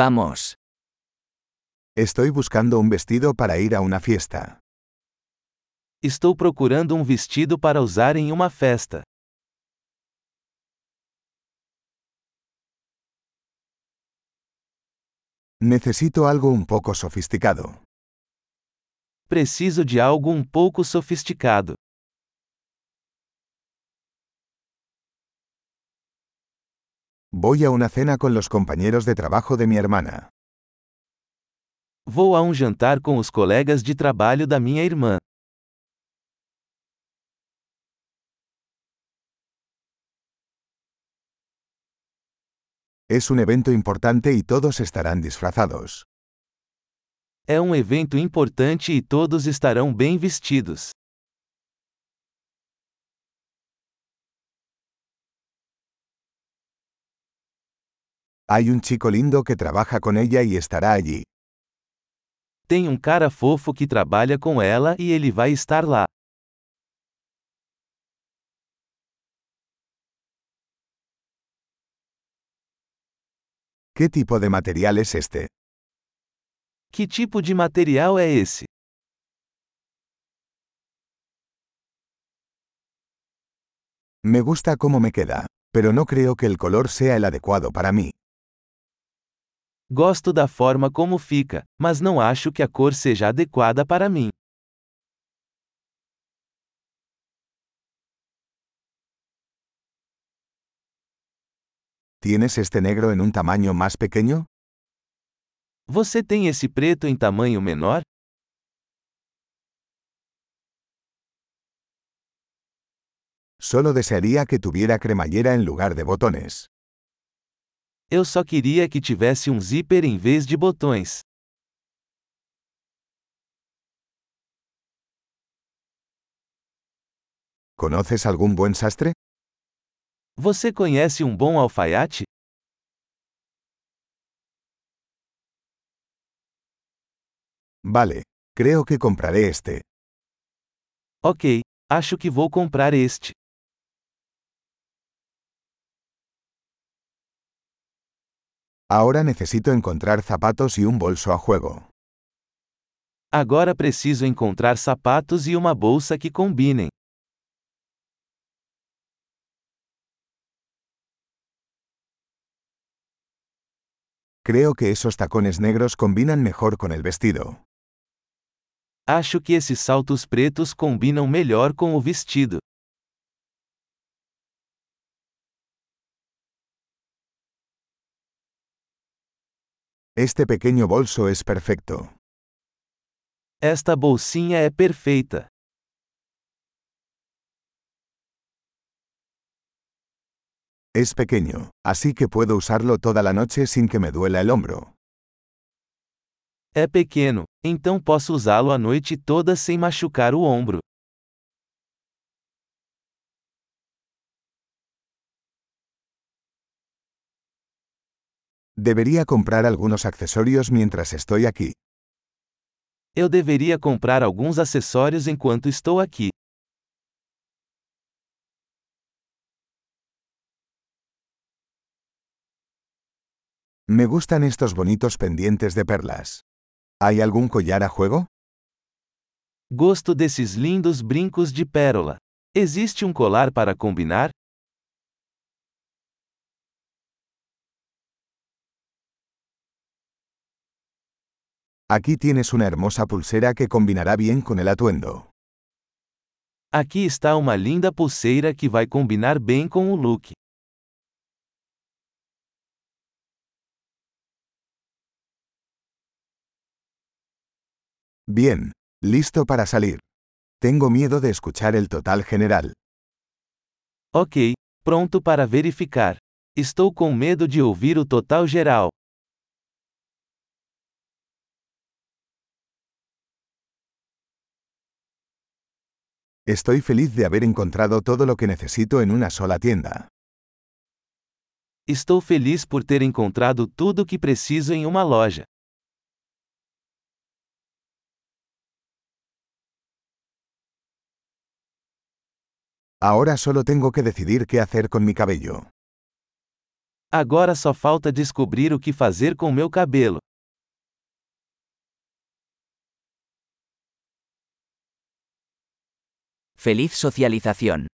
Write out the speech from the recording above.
Vamos. Estoy buscando un vestido para ir a una fiesta. Estou procurando um vestido para usar em uma festa. Necesito algo un poco sofisticado. Preciso de algo um pouco sofisticado. Voy a una cena con los compañeros de trabajo de mi hermana. Vou a um jantar com os colegas de trabalho da minha irmã. Es un evento importante y todos estarán disfrazados. É um evento importante e todos estarão bem vestidos. Hay un chico lindo que trabaja con ella y estará allí. Tem um cara fofo que trabalha com ela e ele vai estar lá. ¿Qué tipo de material es este? Que tipo de material é esse? Me gusta cómo me queda, pero no creo que el color sea el adecuado para mí. Gosto da forma como fica, mas não acho que a cor seja adequada para mim. ¿Tienes este negro en un tamaño más pequeño? Você tem esse preto em tamanho menor? Solo desearía que tuviera cremallera en lugar de botones. Eu só queria que tivesse um zíper em vez de botões. ¿Conoces algún buen sastre? Você conhece um bom alfaiate? Vale, creo que compraré este. Ok, acho que vou comprar este. Ahora necesito encontrar zapatos y un bolso a juego. Agora preciso encontrar sapatos e uma bolsa que combinem. Creo que esos tacones negros combinan mejor con el vestido. Acho que esses saltos pretos combinam melhor com o vestido. Este pequeño bolso es perfecto. Esta bolsinha é perfeita. Es pequeño, así que puedo usarlo toda la noche sin que me duela el hombro. É pequeno, então posso usá-lo a noite toda sem machucar o ombro. Debería comprar algunos accesorios mientras estoy aquí. Eu deveria comprar alguns acessórios enquanto estou aqui. Me gustan estos bonitos pendientes de perlas. ¿Hay algún collar a juego? Gosto desses lindos brincos de pérola. Existe um colar para combinar? Aquí tienes una hermosa pulsera que combinará bien con el atuendo. Aqui está uma linda pulseira que vai combinar bem com o look. Bien, listo para salir. Tengo miedo de escuchar el total general. Ok, pronto para verificar. Estou com medo de ouvir o total geral. Estoy feliz de haber encontrado todo lo que necesito en una sola tienda. Estou feliz por ter encontrado tudo o que preciso em uma loja. Ahora solo tengo que decidir qué hacer con mi cabello. Agora só falta descobrir o que fazer com meu cabelo. Feliz socialización.